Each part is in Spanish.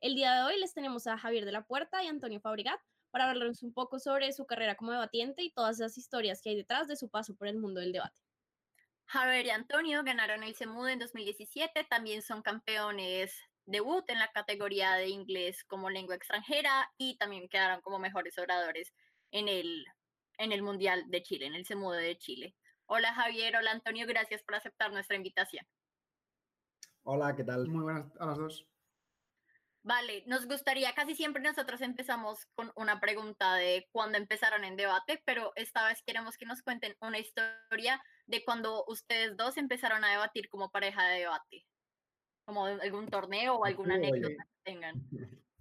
El día de hoy les tenemos a Javier de la Puerta y Antonio Fabrigat para hablarnos un poco sobre su carrera como debatiente y todas las historias que hay detrás de su paso por el mundo del debate. Javier y Antonio ganaron el CEMUD en 2017, también son campeones debut en la categoría de inglés como lengua extranjera y también quedaron como mejores oradores en el, en el Mundial de Chile, en el CEMUD de Chile. Hola Javier, hola Antonio, gracias por aceptar nuestra invitación. Hola, ¿qué tal? Muy buenas a las dos. Vale, nos gustaría, casi siempre nosotros empezamos con una pregunta de cuándo empezaron en debate, pero esta vez queremos que nos cuenten una historia de cuando ustedes dos empezaron a debatir como pareja de debate, como algún torneo o alguna anécdota que tengan.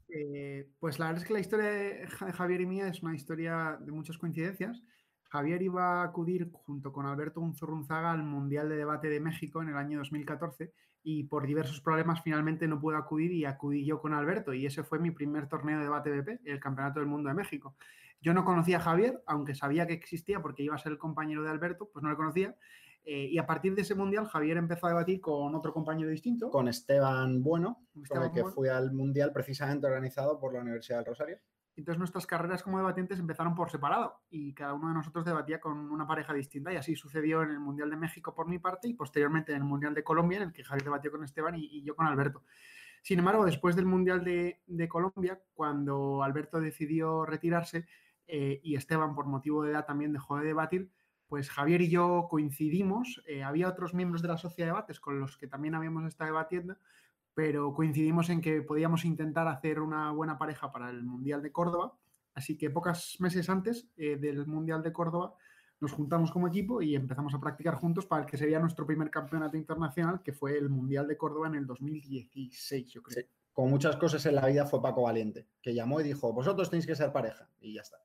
Eh, pues la verdad es que la historia de Javier y mía es una historia de muchas coincidencias. Javier iba a acudir junto con Alberto Unzurrunzaga al Mundial de Debate de México en el año 2014 y por diversos problemas finalmente no pude acudir y acudí yo con Alberto y ese fue mi primer torneo de debate BP, el Campeonato del Mundo de México. Yo no conocía a Javier, aunque sabía que existía porque iba a ser el compañero de Alberto, pues no le conocía. Eh, y a partir de ese mundial, Javier empezó a debatir con otro compañero distinto. Con Esteban Bueno, con el que fui al mundial precisamente organizado por la Universidad del Rosario. Entonces nuestras carreras como debatientes empezaron por separado y cada uno de nosotros debatía con una pareja distinta y así sucedió en el Mundial de México por mi parte y posteriormente en el Mundial de Colombia en el que Javier debatió con Esteban y, yo con Alberto. Sin embargo, después del Mundial de, Colombia, cuando Alberto decidió retirarse eh, y Esteban por motivo de edad también dejó de debatir, pues Javier y yo coincidimos, eh, había otros miembros de la sociedad de debates con los que también habíamos estado debatiendo, pero coincidimos en que podíamos intentar hacer una buena pareja para el Mundial de Córdoba. Así que pocos meses antes eh, del Mundial de Córdoba nos juntamos como equipo y empezamos a practicar juntos para el que sería nuestro primer campeonato internacional, que fue el Mundial de Córdoba en el 2016, yo creo. Sí, como muchas cosas en la vida fue Paco Valiente, que llamó y dijo, vosotros tenéis que ser pareja, y ya está.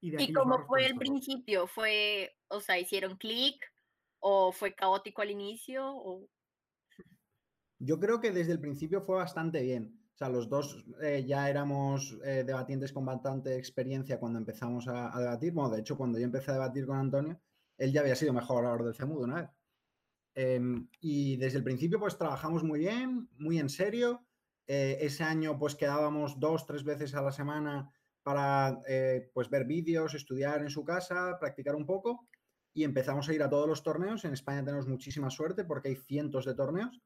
¿Y, ¿Y cómo fue el principio? ¿Fue, o sea, hicieron clic o fue caótico al inicio? O... Yo creo que desde el principio fue bastante bien. O sea, los dos eh, ya éramos eh, debatientes con bastante experiencia cuando empezamos a, debatir. Bueno, de hecho, cuando yo empecé a debatir con Antonio, él ya había sido mejor orador del CEMUD una vez. Em, y desde el principio, pues trabajamos muy bien, muy en serio. Eh, ese año, pues quedábamos dos, tres veces a la semana para pues ver vídeos, estudiar en su casa, practicar un poco. Y empezamos a ir a todos los torneos. En España tenemos muchísima suerte porque hay cientos de torneos.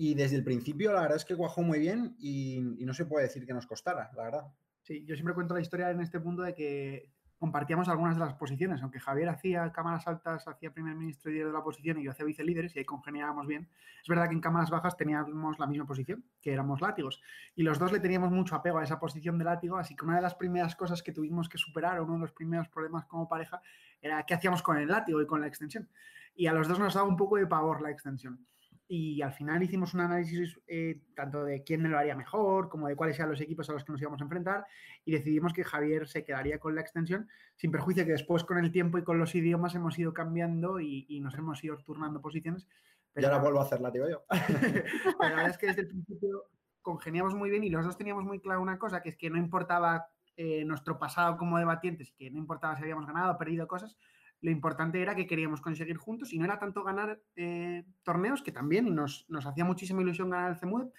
Y desde el principio, la verdad es que cuajó muy bien y, no se puede decir que nos costara, la verdad. Sí, yo siempre cuento la historia en este punto de que compartíamos algunas de las posiciones, aunque Javier hacía cámaras altas, hacía primer ministro y líder de la oposición y yo hacía vicelíderes y ahí congeniábamos bien. Es verdad que en cámaras bajas teníamos la misma posición, que éramos látigos, y los dos le teníamos mucho apego a esa posición de látigo, así que una de las primeras cosas que tuvimos que superar, uno de los primeros problemas como pareja, era qué hacíamos con el látigo y con la extensión. Y a los dos nos daba un poco de pavor la extensión y al final hicimos un análisis eh, tanto de quién me lo haría mejor como de cuáles eran los equipos a los que nos íbamos a enfrentar y decidimos que Javier se quedaría con la extensión sin perjuicio que después con el tiempo y con los idiomas hemos ido cambiando y, nos hemos ido turnando posiciones. Pero, y ahora vuelvo a hacerla, digo yo. la verdad es que desde el principio congeniamos muy bien y los dos teníamos muy claro una cosa, que es que no importaba eh, nuestro pasado como debatientes, que no importaba si habíamos ganado o perdido cosas, lo importante era que queríamos conseguir juntos y no era tanto ganar eh, torneos, que también nos, hacía muchísima ilusión ganar el CEMUD.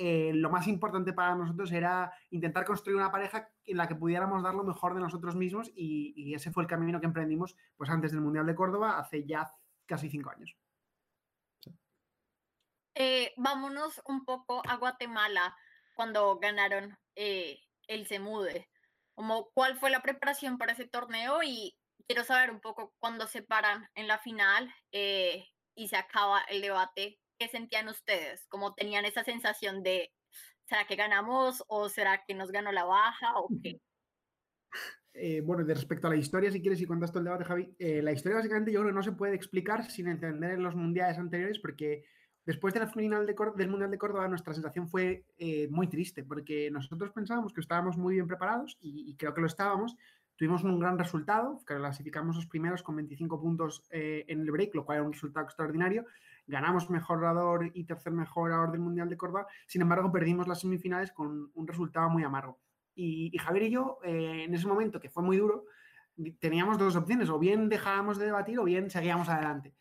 Eh, lo más importante para nosotros era intentar construir una pareja en la que pudiéramos dar lo mejor de nosotros mismos y, ese fue el camino que emprendimos pues antes del Mundial de Córdoba, hace ya casi cinco años. Eh, vámonos un poco a Guatemala cuando ganaron el CEMUDE. Como, ¿Cuál fue la preparación para ese torneo y quiero saber un poco cuando se paran en la final eh, y se acaba el debate, ¿qué sentían ustedes? ¿Cómo tenían esa sensación de, ¿será que ganamos o será que nos ganó la baja o qué? Eh, bueno, de respecto a la historia, si quieres y cuentas todo el debate, Javi, eh, la historia básicamente yo creo que no se puede explicar sin entender en los mundiales anteriores porque Después de la final del Mundial de Córdoba, nuestra sensación fue eh, muy triste, porque nosotros pensábamos que estábamos muy bien preparados y, creo que lo estábamos. Tuvimos un gran resultado, clasificamos los primeros con 25 puntos eh, en el break, lo cual era un resultado extraordinario. Ganamos mejor orador y tercer mejor orador del Mundial de Córdoba. Sin embargo, perdimos las semifinales con un resultado muy amargo. Y, Javier y yo, eh, en ese momento, que fue muy duro, teníamos dos opciones, o bien dejábamos de debatir o bien seguíamos adelante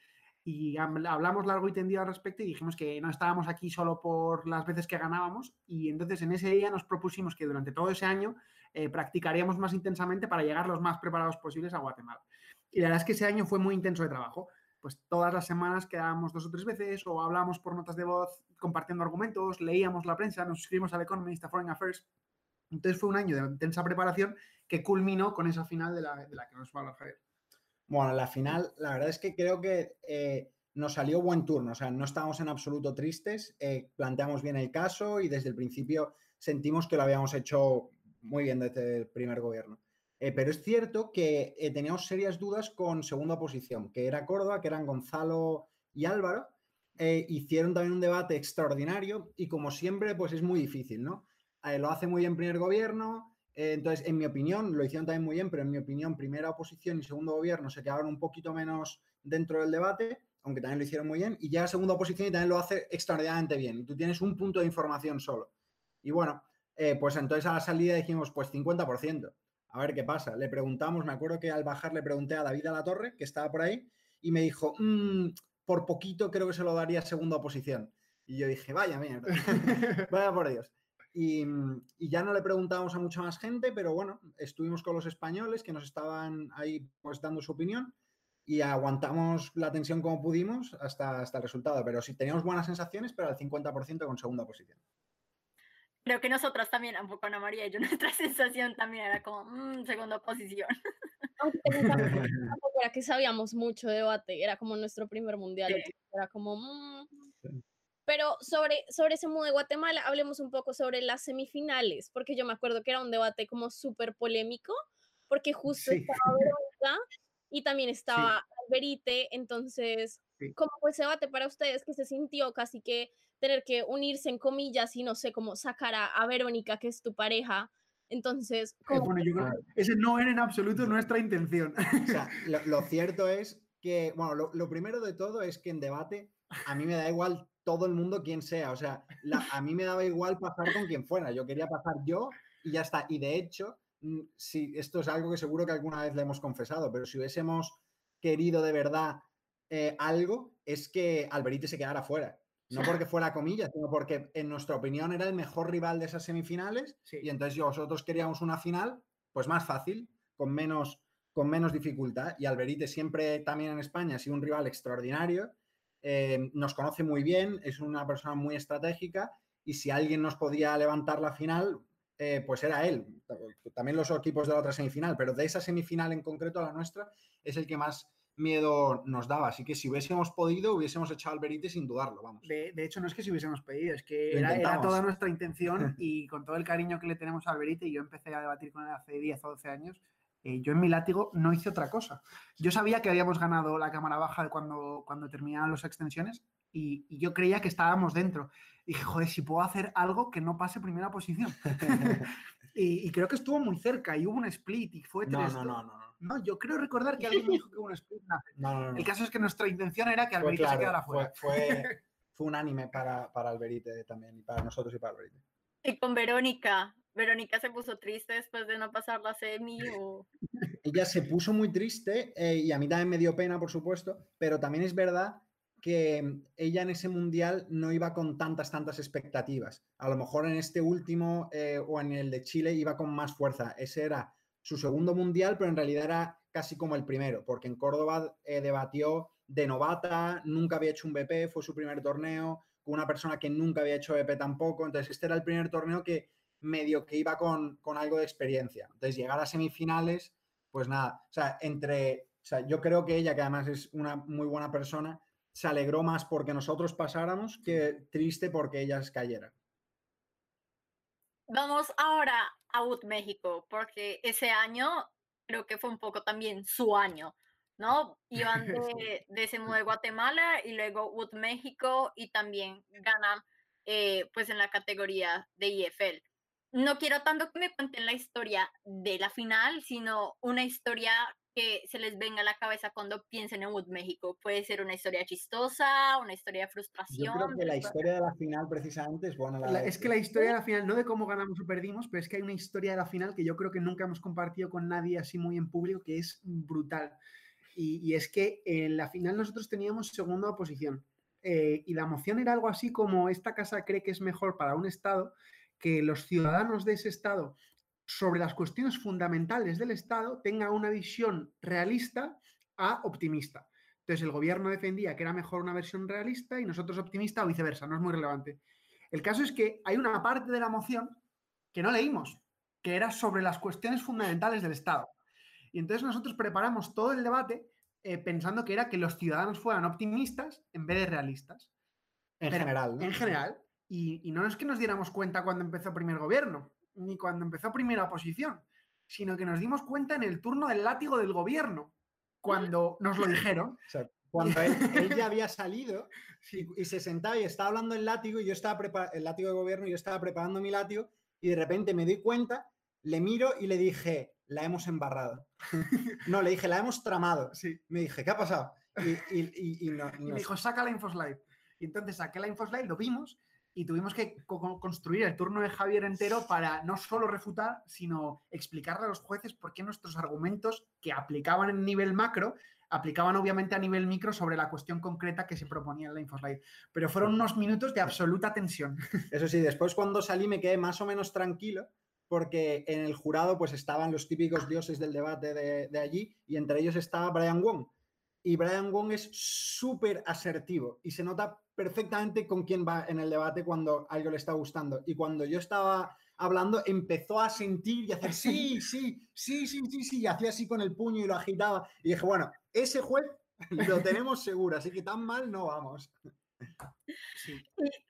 y hablamos largo y tendido al respecto y dijimos que no estábamos aquí solo por las veces que ganábamos y entonces en ese día nos propusimos que durante todo ese año eh, practicaríamos más intensamente para llegar los más preparados posibles a Guatemala. Y la verdad es que ese año fue muy intenso de trabajo. Pues todas las semanas quedábamos dos o tres veces o hablábamos por notas de voz compartiendo argumentos, leíamos la prensa, nos suscribimos al Economist, a Foreign Affairs. Entonces fue un año de intensa preparación que culminó con esa final de la, de la que nos va a hablar. Bueno, la final, la verdad es que creo que eh, nos salió buen turno, o sea, no estábamos en absoluto tristes, eh, planteamos bien el caso y desde el principio sentimos que lo habíamos hecho muy bien desde el primer gobierno. Eh, pero es cierto que teníamos serias dudas con segunda posición, que era Córdoba, que eran Gonzalo y Álvaro. hicieron también un debate extraordinario y como siempre, pues es muy difícil, ¿no? lo hace muy bien primer gobierno, eh, entonces, en mi opinión, lo hicieron también muy bien, pero en mi opinión, primera oposición y segundo gobierno se quedaron un poquito menos dentro del debate, aunque también lo hicieron muy bien, y ya segunda oposición también lo hace extraordinariamente bien. Tú tienes un punto de información solo. Y bueno, eh, pues entonces a la salida dijimos, pues 50%. A ver qué pasa. Le preguntamos, me acuerdo que al bajar le pregunté a David a la Torre, que estaba por ahí, y me dijo, mm, por poquito creo que se lo daría segunda oposición. Y yo dije, vaya mierda, vaya por Dios. Mm, y, ya no le preguntamos a mucha más gente, pero bueno, estuvimos con los españoles que nos estaban ahí pues dando su opinión y aguantamos la tensión como pudimos hasta, hasta el resultado. Pero sí teníamos buenas sensaciones, pero al 50% con segunda posición. Creo que nosotras también, un poco Ana María y yo, nuestra sensación también era como mmm, segunda posición. era que sabíamos mucho de debate, era como nuestro primer mundial, era como... Mmm, pero sobre, sobre ese modo de Guatemala, hablemos un poco sobre las semifinales, porque yo me acuerdo que era un debate como súper polémico, porque justo estaba Verónica y también estaba Alberite, entonces, ¿cómo fue ese debate para ustedes que se sintió casi que tener que unirse en comillas y no sé, cómo sacar a, Verónica, que es tu pareja? Entonces, eh, bueno, yo creo que ese no era en absoluto nuestra intención. O sea, lo, cierto es que, bueno, lo, lo primero de todo es que en debate a mí me da igual todo el mundo quien sea. O sea, a mí me daba igual pasar con quien fuera. Yo quería pasar yo y ya está. Y de hecho, mm, si esto es algo que seguro que alguna vez le hemos confesado, pero si hubiésemos querido de verdad eh, algo, es que Alberite se quedara fuera. No porque fuera comillas, sino porque en nuestra opinión era el mejor rival de esas semifinales. Y entonces nosotros queríamos una final, pues más fácil, con menos, con menos dificultad. Y Alberite siempre también en España ha sido un rival extraordinario eh, nos conoce muy bien, es una persona muy estratégica y si alguien nos podía levantar la final, eh, pues era él. También los equipos de la otra semifinal, pero de esa semifinal en concreto, la nuestra, es el que más miedo nos daba. Así que si hubiésemos podido, hubiésemos echado al Berite sin dudarlo, vamos. De, hecho, no es que si hubiésemos pedido, es que era, toda nuestra intención y con todo el cariño que le tenemos a Alberite, yo empecé a debatir con él hace 10 o 12 años, eh, yo en mi látigo no hice otra cosa. Yo sabía que habíamos ganado la cámara baja cuando, cuando terminaban las extensiones y, yo creía que estábamos dentro. Y dije, joder, si puedo hacer algo que no pase primera posición. y, creo que estuvo muy cerca y hubo un split y fue tres. No, no, no, no. Yo creo recordar que alguien me dijo que hubo un split. El caso es que nuestra intención era que Alberite se quedara fuera. Fue, fue, unánime para, para Alberite también, y para nosotros y para Alberite. Y con Verónica, Verónica se puso triste después de no pasar la semi o... Ella se puso muy triste eh, y a mí también me dio pena, por supuesto, pero también es verdad que ella en ese mundial no iba con tantas, tantas expectativas. A lo mejor en este último eh, o en el de Chile iba con más fuerza. Ese era su segundo mundial, pero en realidad era casi como el primero, porque en Córdoba eh, debatió de novata, nunca había hecho un BP, fue su primer torneo, con una persona que nunca había hecho BP tampoco. Entonces, este era el primer torneo que medio que iba con, algo de experiencia. Entonces, llegar a semifinales, pues nada, o sea, entre, o sea, yo creo que ella, que además es una muy buena persona, se alegró más porque nosotros pasáramos que triste porque ellas cayeran. Vamos ahora a UT México, porque ese año creo que fue un poco también su año, ¿no? Iban de, de Semu de Guatemala y luego Wood México y también ganan eh, pues en la categoría de IFL. No quiero tanto que me cuenten la historia de la final, sino una historia que se les venga a la cabeza cuando piensen en Wood México. Puede ser una historia chistosa, una historia de frustración. Yo creo que la historia de la final precisamente es buena. La es que la historia de la final, no de cómo ganamos o perdimos, pero es que hay una historia de la final que yo creo que nunca hemos compartido con nadie así muy en público, que es brutal. Y, y es que en la final nosotros teníamos segunda posición. Eh, y la moción era algo así como esta casa cree que es mejor para un Estado que los ciudadanos de ese Estado sobre las cuestiones fundamentales del Estado tengan una visión realista a optimista. Entonces el gobierno defendía que era mejor una versión realista y nosotros optimista o viceversa, no es muy relevante. El caso es que hay una parte de la moción que no leímos, que era sobre las cuestiones fundamentales del Estado. Y entonces nosotros preparamos todo el debate eh, pensando que era que los ciudadanos fueran optimistas en vez de realistas. En general. En general. Y, no es que nos diéramos cuenta cuando empezó primer gobierno, ni cuando empezó primera oposición, sino que nos dimos cuenta en el turno del látigo del gobierno, cuando nos lo dijeron. cuando él, ya había salido y, se sentaba y estaba hablando el látigo, y yo estaba el látigo de gobierno, y yo estaba preparando mi látigo, y de repente me di cuenta, le miro y le dije, la hemos embarrado. no, le dije, la hemos tramado. Sí. Me dije, ¿qué ha pasado? Y, me dijo, saca la infoslide. Y entonces saqué la infoslide, lo vimos y tuvimos que construir el turno de Javier entero para no solo refutar, sino explicarle a los jueces por qué nuestros argumentos que aplicaban en nivel macro aplicaban obviamente a nivel micro sobre la cuestión concreta que se proponía en la infoslide. Pero fueron unos minutos de absoluta tensión. Eso sí, después cuando salí me quedé más o menos tranquilo porque en el jurado pues estaban los típicos dioses del debate de, allí y entre ellos estaba Brian Wong. Y Brian Wong es súper asertivo y se nota perfectamente con quién va en el debate cuando algo le está gustando. Y cuando yo estaba hablando, empezó a sentir y hacer sí, sí, sí, sí, sí, sí, y hacía así con el puño y lo agitaba. Y dije, bueno, ese juez lo tenemos seguro, así que tan mal no vamos. Sí.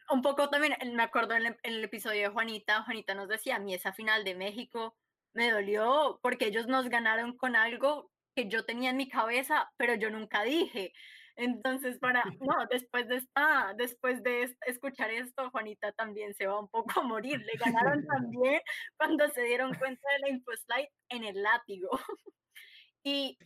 un poco también me acuerdo en el, episodio de Juanita, Juanita nos decía, a mí esa final de México me dolió porque ellos nos ganaron con algo que yo tenía en mi cabeza, pero yo nunca dije. Entonces, para, no, después de esta, después de escuchar esto, Juanita también se va un poco a morir. Le ganaron también cuando se dieron cuenta de la infoslide en el látigo. Y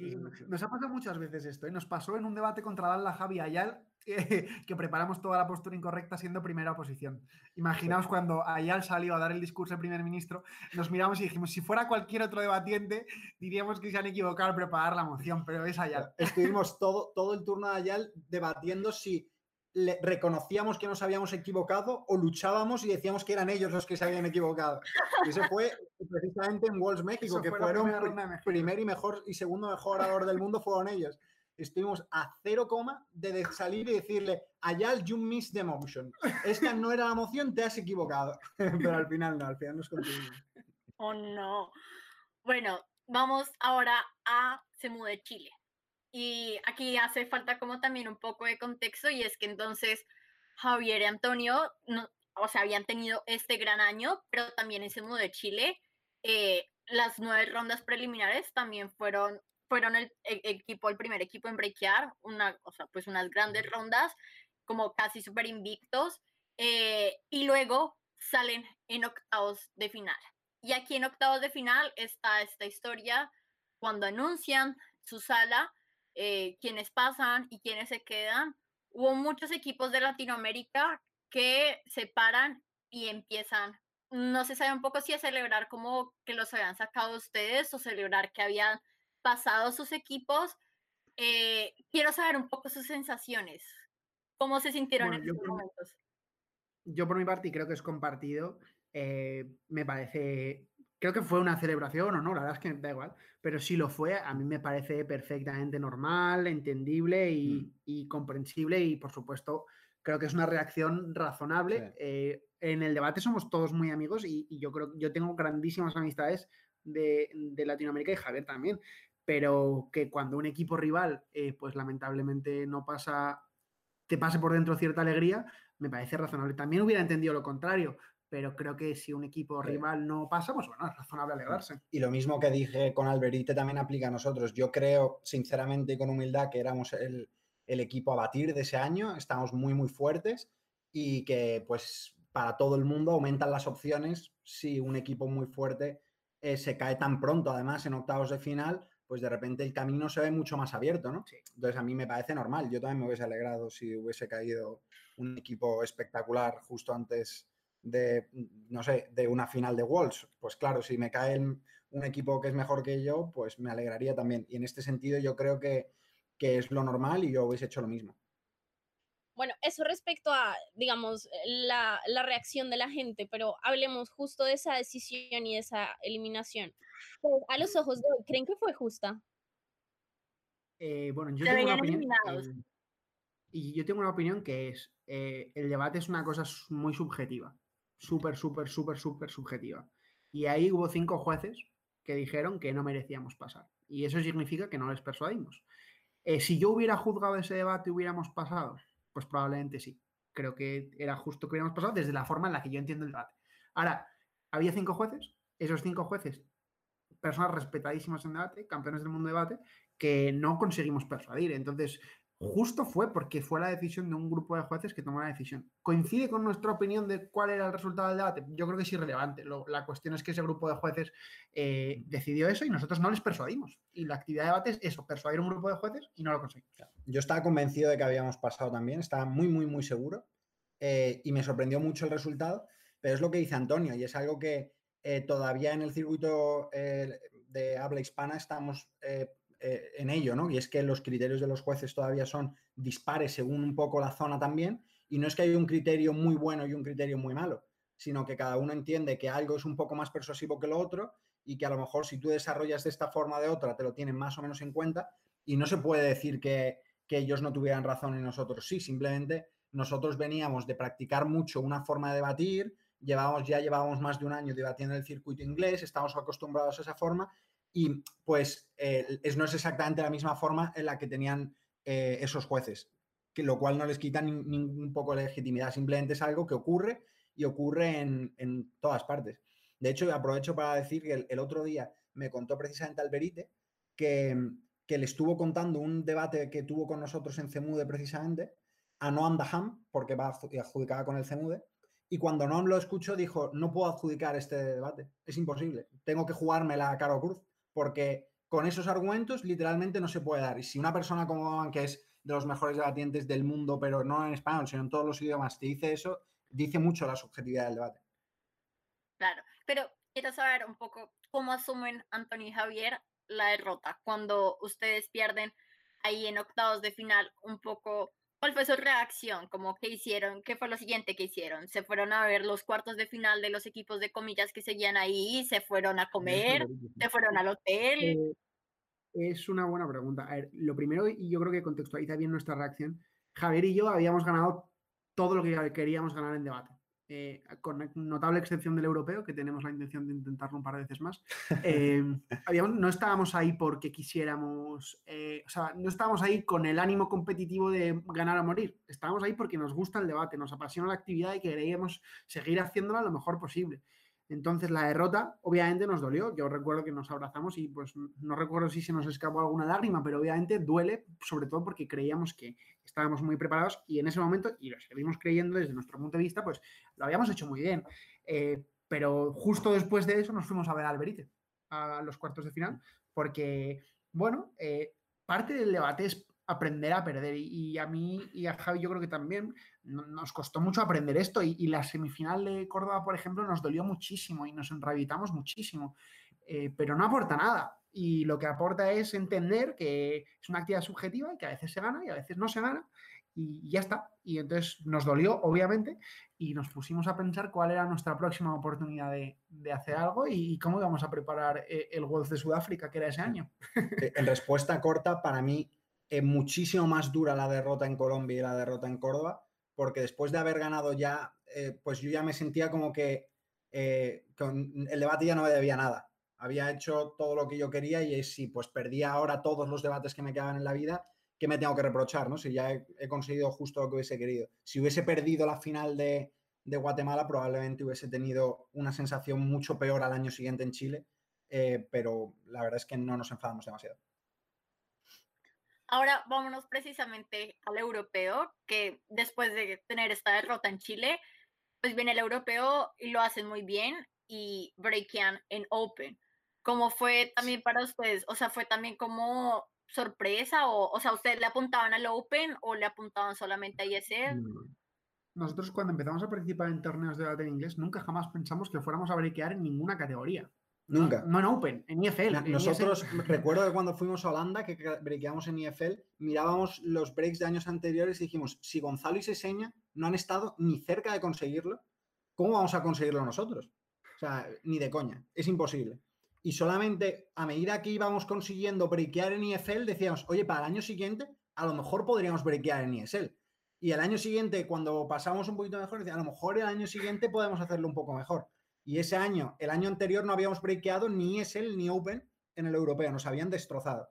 nos ha pasado muchas veces esto. ¿eh? Nos pasó en un debate contra Dalla Javi Ayal que, preparamos toda la postura incorrecta siendo primera oposición. Imaginaos cuando Ayal salió a dar el discurso de primer ministro, nos miramos y dijimos, si fuera cualquier otro debatiente, diríamos que se han equivocado al preparar la moción, pero es Ayal. Estuvimos todo, todo el turno de Ayal debatiendo si le reconocíamos que nos habíamos equivocado o luchábamos y decíamos que eran ellos los que se habían equivocado. Y eso fue precisamente en Walls México, que fueron primer y mejor y segundo mejor orador del mundo fueron ellos estuvimos a cero coma de salir y decirle, Ayal, you missed the motion. Esta no era la moción, te has equivocado. Pero al final no, al final nos conseguimos. Oh, no. Bueno, vamos ahora a Semu de Chile. Y aquí hace falta como también un poco de contexto y es que entonces Javier y Antonio, no, o sea, habían tenido este gran año, pero también en Semu de Chile, eh, las nueve rondas preliminares también fueron fueron el, equipo, el primer equipo en breakear, una, o sea, pues unas grandes rondas, como casi súper invictos, eh, y luego salen en octavos de final. Y aquí en octavos de final está esta historia cuando anuncian su sala, eh, quienes pasan y quienes se quedan. Hubo muchos equipos de Latinoamérica que se paran y empiezan, no se sabe un poco si a celebrar como que los habían sacado ustedes o celebrar que habían pasado sus equipos. Eh, quiero saber un poco sus sensaciones. ¿Cómo se sintieron en estos momentos? Yo por mi parte, y creo que es compartido, eh, me parece, creo que fue una celebración o no, la verdad es que da igual, pero si lo fue, a mí me parece perfectamente normal, entendible y, mm. comprensible y por supuesto creo que es una reacción razonable. Eh, en el debate somos todos muy amigos y, y, yo creo yo tengo grandísimas amistades de, de, Latinoamérica y Javier también pero que cuando un equipo rival, eh, pues lamentablemente no pasa, te pase por dentro cierta alegría, me parece razonable. También hubiera entendido lo contrario, pero creo que si un equipo rival no pasa, pues bueno, es razonable alegrarse. Y lo mismo que dije con Alberite también aplica a nosotros. Yo creo, sinceramente y con humildad, que éramos el, equipo a batir de ese año, estamos muy, muy fuertes y que pues para todo el mundo aumentan las opciones si un equipo muy fuerte eh, se cae tan pronto, además en octavos de final, pues de repente el camino se ve mucho más abierto, ¿no? Entonces a mí me parece normal. Yo también me hubiese alegrado si hubiese caído un equipo espectacular justo antes de, no sé, de una final de Wolves. Pues claro, si me cae un equipo que es mejor que yo, pues me alegraría también. Y en este sentido yo creo que, que es lo normal y yo hubiese hecho lo mismo. Bueno, eso respecto a, digamos, la, la, reacción de la gente, pero hablemos justo de esa decisión y de esa eliminación. Pues, a los ojos de hoy, ¿creen que fue justa? Eh, bueno, yo tengo una opinión, eh, y yo tengo una opinión que es, eh, el debate es una cosa muy subjetiva súper, súper, súper, súper subjetiva. Y ahí hubo cinco jueces que dijeron que no merecíamos pasar. Y eso significa que no les persuadimos. Eh, si yo hubiera juzgado ese debate, hubiéramos pasado. Pues probablemente sí. Creo que era justo que hubiéramos pasado desde la forma en la que yo entiendo el debate. Ahora, había cinco jueces. Esos cinco jueces, personas respetadísimas en debate, campeones del mundo de debate, que no conseguimos persuadir. Entonces, justo fue porque fue la decisión de un grupo de jueces que tomó la decisión. ¿Coincide con nuestra opinión de cuál era el resultado del debate? Yo creo que es irrelevante. la cuestión es que ese grupo de jueces eh, decidió eso y nosotros no les persuadimos. Y la actividad de debate es eso, persuadir a un grupo de jueces y no lo conseguimos. Yo estaba convencido de que habíamos pasado también, estaba muy, muy, muy seguro eh, y me sorprendió mucho el resultado, pero es lo que dice Antonio y es algo que eh, todavía en el circuito de habla hispana estamos eh, en ello, ¿no? Y es que los criterios de los jueces todavía son dispares según un poco la zona también, y no es que haya un criterio muy bueno y un criterio muy malo, sino que cada uno entiende que algo es un poco más persuasivo que lo otro y que a lo mejor si tú desarrollas de esta forma o de otra te lo tienen más o menos en cuenta y no se puede decir que, que ellos no tuvieran razón y nosotros sí, simplemente nosotros veníamos de practicar mucho una forma de debatir, llevábamos, ya llevábamos más de un año debatiendo el circuito inglés, estamos acostumbrados a esa forma y pues es, no es exactamente la misma forma en la que tenían eh, esos jueces, que lo cual no les quita ningún poco de legitimidad, simplemente es algo que ocurre y ocurre en, todas partes. De hecho, aprovecho para decir que el, otro día me contó precisamente Alberite que, que, le estuvo contando un debate que tuvo con nosotros en CEMUDE precisamente a Noam Daham, porque va adjudicada con el CEMUDE, y cuando Noam lo escuchó dijo, no puedo adjudicar este debate, es imposible, tengo que jugármela a Caro Cruz porque con esos argumentos literalmente no se puede dar. Y si una persona como que es de los mejores debatientes del mundo, pero no en español, sino en todos los idiomas, te dice eso, dice mucho la subjetividad del debate. Claro, pero quiero saber un poco cómo asumen Antonio y Javier la derrota cuando ustedes pierden ahí en octavos de final un poco ¿Cuál fue su reacción? ¿Cómo que hicieron? ¿Qué fue lo siguiente que hicieron? ¿Se fueron a ver los cuartos de final de los equipos de comillas que seguían ahí? ¿Se fueron a comer? ¿Se fueron al hotel? Eh, es una buena pregunta. A ver, lo primero, y yo creo que contextualiza bien nuestra reacción, Javier y yo habíamos ganado todo lo que queríamos ganar en debate. Eh, con notable excepción del europeo, que tenemos la intención de intentarlo un par de veces más, eh, no estábamos ahí porque quisiéramos, eh, o sea, no estábamos ahí con el ánimo competitivo de ganar o morir, estábamos ahí porque nos gusta el debate, nos apasiona la actividad y queríamos seguir haciéndola lo mejor posible. Entonces la derrota obviamente nos dolió. Yo recuerdo que nos abrazamos y pues no recuerdo si se nos escapó alguna lágrima, pero obviamente duele, sobre todo porque creíamos que estábamos muy preparados y en ese momento, y lo seguimos creyendo desde nuestro punto de vista, pues lo habíamos hecho muy bien. Eh, pero justo después de eso nos fuimos a ver a Alberite, a los cuartos de final, porque, bueno, eh, parte del debate es aprender a perder. Y, a mí y a Javi yo creo que también nos costó mucho aprender esto. Y, la semifinal de Córdoba, por ejemplo, nos dolió muchísimo y nos enrabitamos muchísimo. Eh, pero no aporta nada. Y lo que aporta es entender que es una actividad subjetiva y que a veces se gana y a veces no se gana. Y ya está. Y entonces nos dolió, obviamente, y nos pusimos a pensar cuál era nuestra próxima oportunidad de, hacer algo y, cómo íbamos a preparar eh, el Wolves de Sudáfrica, que era ese año. Eh, en respuesta corta, para mí, eh, muchísimo más dura la derrota en Colombia y la derrota en Córdoba, porque después de haber ganado ya, eh, pues yo ya me sentía como que eh, con el debate ya no me debía nada. Había hecho todo lo que yo quería y si pues perdía ahora todos los debates que me quedaban en la vida, ¿qué me tengo que reprochar? ¿no? Si ya he, conseguido justo lo que hubiese querido. Si hubiese perdido la final de, Guatemala, probablemente hubiese tenido una sensación mucho peor al año siguiente en Chile, eh, pero la verdad es que no nos enfadamos demasiado. Ahora vámonos precisamente al europeo, que después de tener esta derrota en Chile, pues viene el europeo y lo hacen muy bien y breakean en Open. ¿Cómo fue también para ustedes? O sea, fue también como sorpresa o, o sea, ¿ustedes le apuntaban al Open o le apuntaban solamente a ISL? Mm. Nosotros cuando empezamos a participar en torneos de debate en inglés, nunca jamás pensamos que fuéramos a breakear en ninguna categoría. Nunca. No, en Open, en IFL. Nosotros, recuerdo que cuando fuimos a Holanda, que breakeamos en IFL, mirábamos los breaks de años anteriores y dijimos, si Gonzalo y Seseña no han estado ni cerca de conseguirlo, ¿cómo vamos a conseguirlo nosotros? O sea, ni de coña, es imposible. Y solamente a medida que íbamos consiguiendo breakear en IFL, decíamos, oye, para el año siguiente, a lo mejor podríamos breakear en ISL. Y el año siguiente, cuando pasamos un poquito mejor, decía, a lo mejor el año siguiente podemos hacerlo un poco mejor. Y ese año, el año anterior, no habíamos breakeado ni ESL ni Open en el europeo, nos habían destrozado.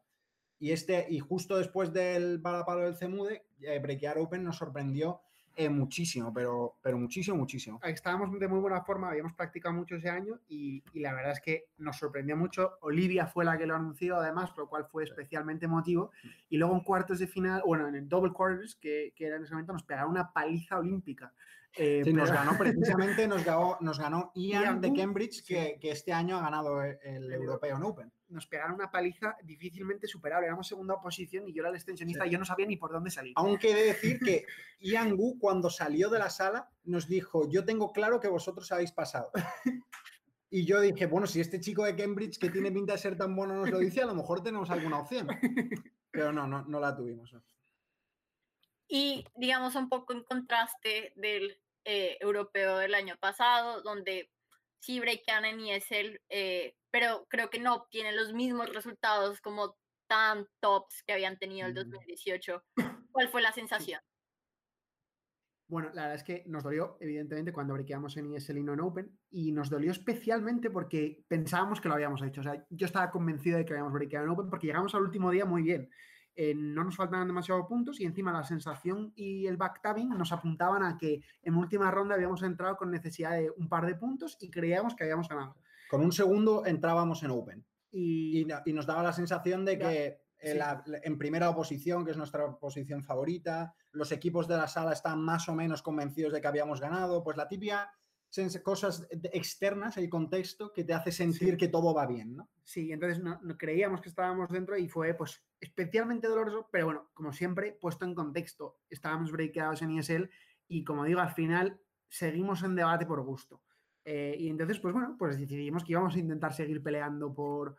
Y, este, y justo después del balapalo del CEMUDE, eh, breakear Open nos sorprendió eh, muchísimo, pero, pero muchísimo, muchísimo. Estábamos de muy buena forma, habíamos practicado mucho ese año y, y, la verdad es que nos sorprendió mucho. Olivia fue la que lo anunció, además, lo cual fue especialmente emotivo. Y luego en cuartos de final, bueno, en el double quarters, que, que era en ese momento, nos pegaron una paliza olímpica. Eh, sí, nos ganó precisamente, nos ganó, nos ganó Ian, Ian de Cambridge, que, que, este año ha ganado el, el European Open. Nos pegaron una paliza difícilmente superable. Éramos segunda posición y yo era el extensionista sí. y yo no sabía ni por dónde salir. Aunque he de decir que Ian Gu, cuando salió de la sala, nos dijo: Yo tengo claro que vosotros habéis pasado. Y yo dije, bueno, si este chico de Cambridge que tiene pinta de ser tan bueno nos lo dice, a lo mejor tenemos alguna opción. Pero no, no, no la tuvimos. Y digamos un poco en contraste del eh, europeo del año pasado, donde sí breakan en ESL, eh, pero creo que no obtienen los mismos resultados como tan tops que habían tenido el 2018. ¿Cuál fue la sensación? Bueno, la verdad es que nos dolió, evidentemente, cuando brequeamos en ESL y no en Open, y nos dolió especialmente porque pensábamos que lo habíamos hecho. O sea, yo estaba convencido de que habíamos brequeado en Open porque llegamos al último día muy bien. Eh, no nos faltaban demasiados puntos y encima la sensación y el backtabbing nos apuntaban a que en última ronda habíamos entrado con necesidad de un par de puntos y creíamos que habíamos ganado. Con un segundo entrábamos en Open y, y, y nos daba la sensación de que sí. la, en primera oposición, que es nuestra posición favorita, los equipos de la sala están más o menos convencidos de que habíamos ganado, pues la típica cosas externas, el contexto que te hace sentir sí. que todo va bien, ¿no? Sí, entonces no, no, creíamos que estábamos dentro y fue pues especialmente doloroso, pero bueno, como siempre, puesto en contexto, estábamos breakeados en ESL y como digo, al final seguimos en debate por gusto. Eh, y entonces, pues bueno, pues decidimos que íbamos a intentar seguir peleando por,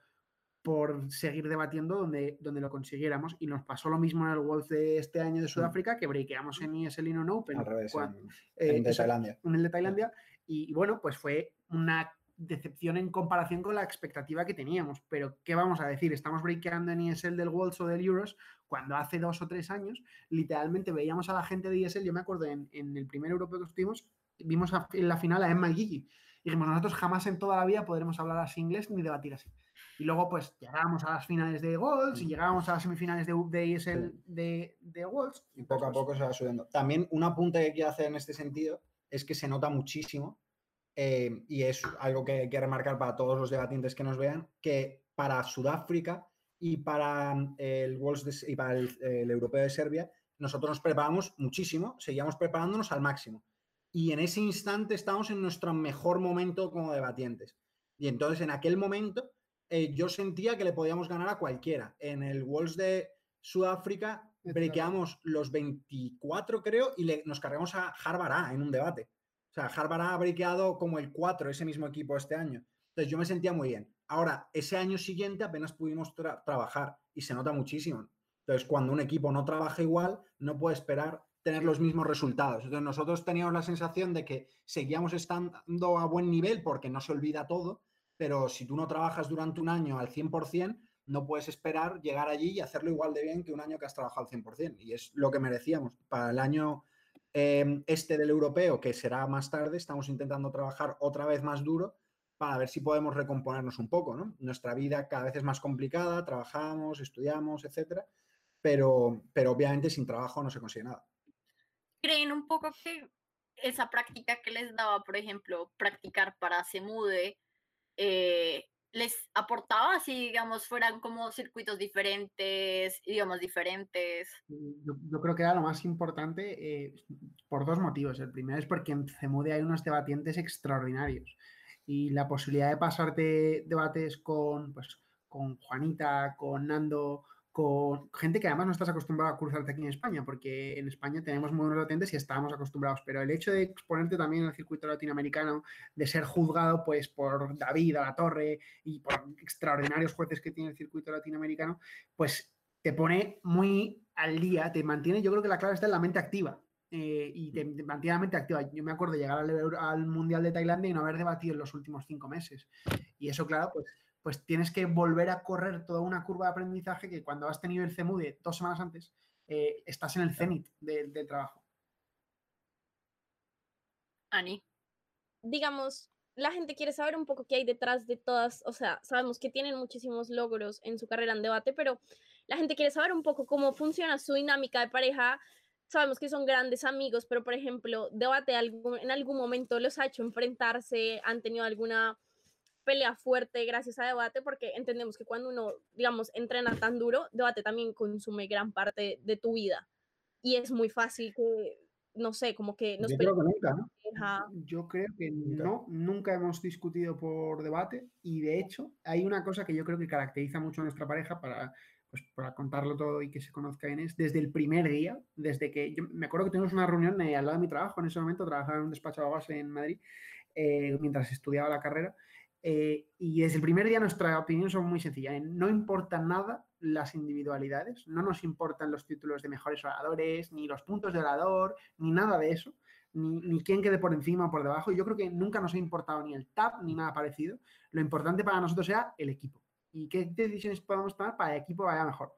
por seguir debatiendo donde, donde lo consiguiéramos. Y nos pasó lo mismo en el World de este año de Sudáfrica, que breakeamos en ESL y no Open. Al revés, cuando, en, eh, en de Tailandia. En el de Tailandia. Y, y, bueno, pues fue una decepción en comparación con la expectativa que teníamos. Pero, ¿qué vamos a decir? Estamos breakeando en ESL del Worlds o del Euros cuando hace dos o tres años literalmente veíamos a la gente de ESL, yo me acuerdo en, en el primer europeo que estuvimos, vimos a, en la final a Emma Gigi. Y dijimos, nosotros jamás en toda la vida podremos hablar así inglés ni debatir así. Y luego, pues, llegábamos a las finales de Worlds y llegábamos a las semifinales de, de ESL de, de Worlds. Y poco a poco se va subiendo. También un apunte que quiero hacer en este sentido es que se nota muchísimo, eh, y es algo que hay que remarcar para todos los debatientes que nos vean, que para Sudáfrica y para el Worlds de, y para el, el Europeo de Serbia, nosotros nos preparamos muchísimo, seguíamos preparándonos al máximo y en ese instante estamos en nuestro mejor momento como debatientes. Y entonces en aquel momento eh, yo sentía que le podíamos ganar a cualquiera. En el Worlds de Sudáfrica brequeamos los 24 creo y le, nos cargamos a Harvard en un debate. O sea, Harvard ha brequeado como el 4 ese mismo equipo este año. Entonces yo me sentía muy bien. Ahora, ese año siguiente apenas pudimos tra trabajar y se nota muchísimo. Entonces, cuando un equipo no trabaja igual, no puede esperar tener los mismos resultados. Entonces nosotros teníamos la sensación de que seguíamos estando a buen nivel porque no se olvida todo, pero si tú no trabajas durante un año al 100%, no puedes esperar llegar allí y hacerlo igual de bien que un año que has trabajado al 100%. Y es lo que merecíamos. Para el año eh, este del europeo, que será más tarde, estamos intentando trabajar otra vez más duro para ver si podemos recomponernos un poco. Nuestra vida cada vez es más complicada, trabajamos, estudiamos, etcétera, pero, pero obviamente sin trabajo no se consigue nada creen un poco que esa práctica que les daba, por ejemplo, practicar para Semude, eh, les aportaba si, digamos, fueran como circuitos diferentes, idiomas diferentes? Yo, yo creo que era lo más importante eh, por dos motivos. El primero es porque en CEMUDE hay unos debatientes extraordinarios y la posibilidad de pasarte debates con, pues, con Juanita, con Nando, con gente que además no estás acostumbrado a cruzarte aquí en España, porque en España tenemos muy buenos latentes y estábamos acostumbrados, pero el hecho de exponerte también el circuito latinoamericano, de ser juzgado pues por David a la Torre y por extraordinarios jueces que tiene el circuito latinoamericano, pues te pone muy al día, te mantiene, yo creo que la clave está en la mente activa. Eh, y te, mantiene la mente activa. Yo me acuerdo de llegar al, al Mundial de Tailandia y no haber debatido en los últimos cinco meses. Y eso, claro, pues pues tienes que volver a correr toda una curva de aprendizaje que cuando has tenido el CEMUDE dos semanas antes, eh, estás en el cenit del trabajo. Ani. Digamos, la gente quiere saber un poco qué hay detrás de todas, o sea, sabemos que tienen muchísimos logros en su carrera en debate, pero la gente quiere saber un poco cómo funciona su dinámica de pareja. Sabemos que son grandes amigos, pero por ejemplo, debate en algún momento los ha hecho enfrentarse, han tenido alguna pelea fuerte gracias a debate, porque entendemos que cuando uno, digamos, entrena tan duro, debate también consume gran parte de tu vida. Y es muy fácil que, no sé, como que... Nos Yo creo que nunca, ¿no? Yo creo que no, nunca hemos discutido por debate y de hecho hay una cosa que yo creo que caracteriza mucho a nuestra pareja para, pues, para contarlo todo y que se conozca bien es desde el primer día, desde que yo me acuerdo que tuvimos una reunión eh, al lado de mi trabajo, en ese momento trabajaba en un despacho de base en Madrid eh, mientras estudiaba la carrera eh, y desde el primer día nuestra opinión son muy sencilla. ¿eh? No importan nada las individualidades, no nos importan los títulos de mejores oradores, ni los puntos de orador, ni nada de eso, ni, ni quién quede por encima o por debajo. Yo creo que nunca nos ha importado ni el TAP ni nada parecido. Lo importante para nosotros sea el equipo y qué decisiones podemos tomar para que el equipo vaya mejor.